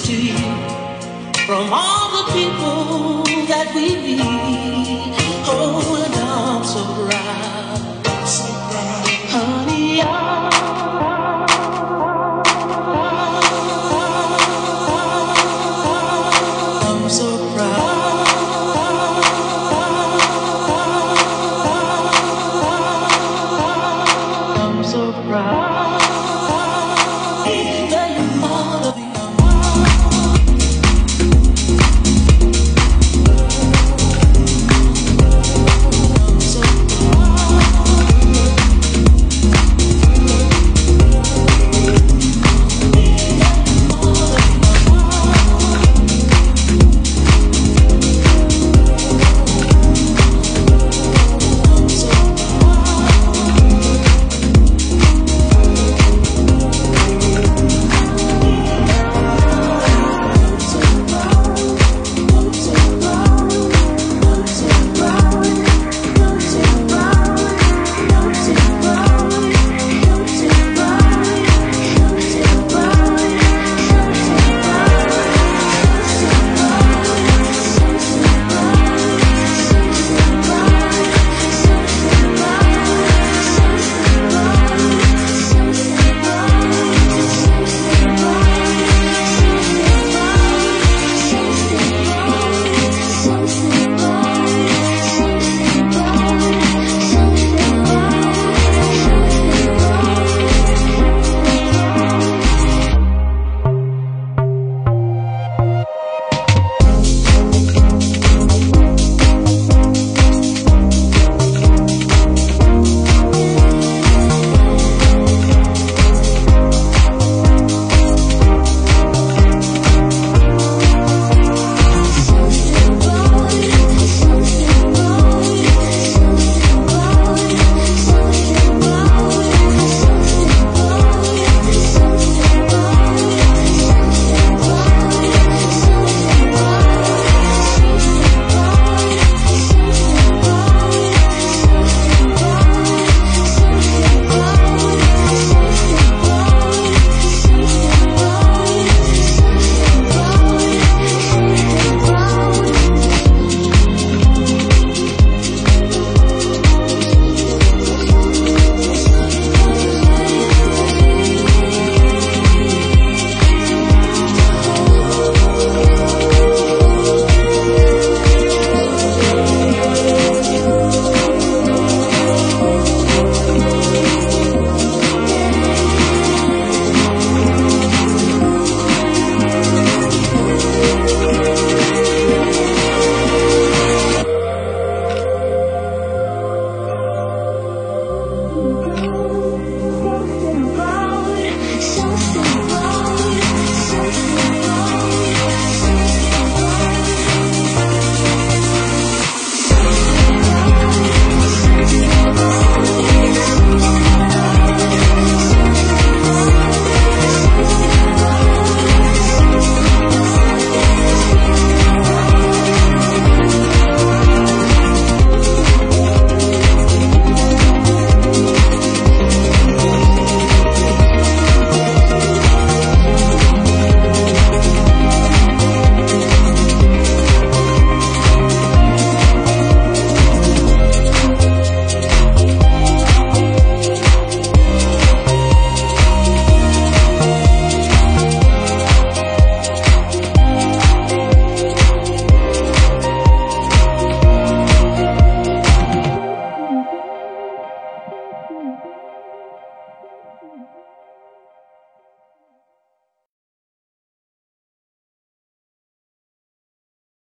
to you from all the people that we meet. Oh, and I'm so proud.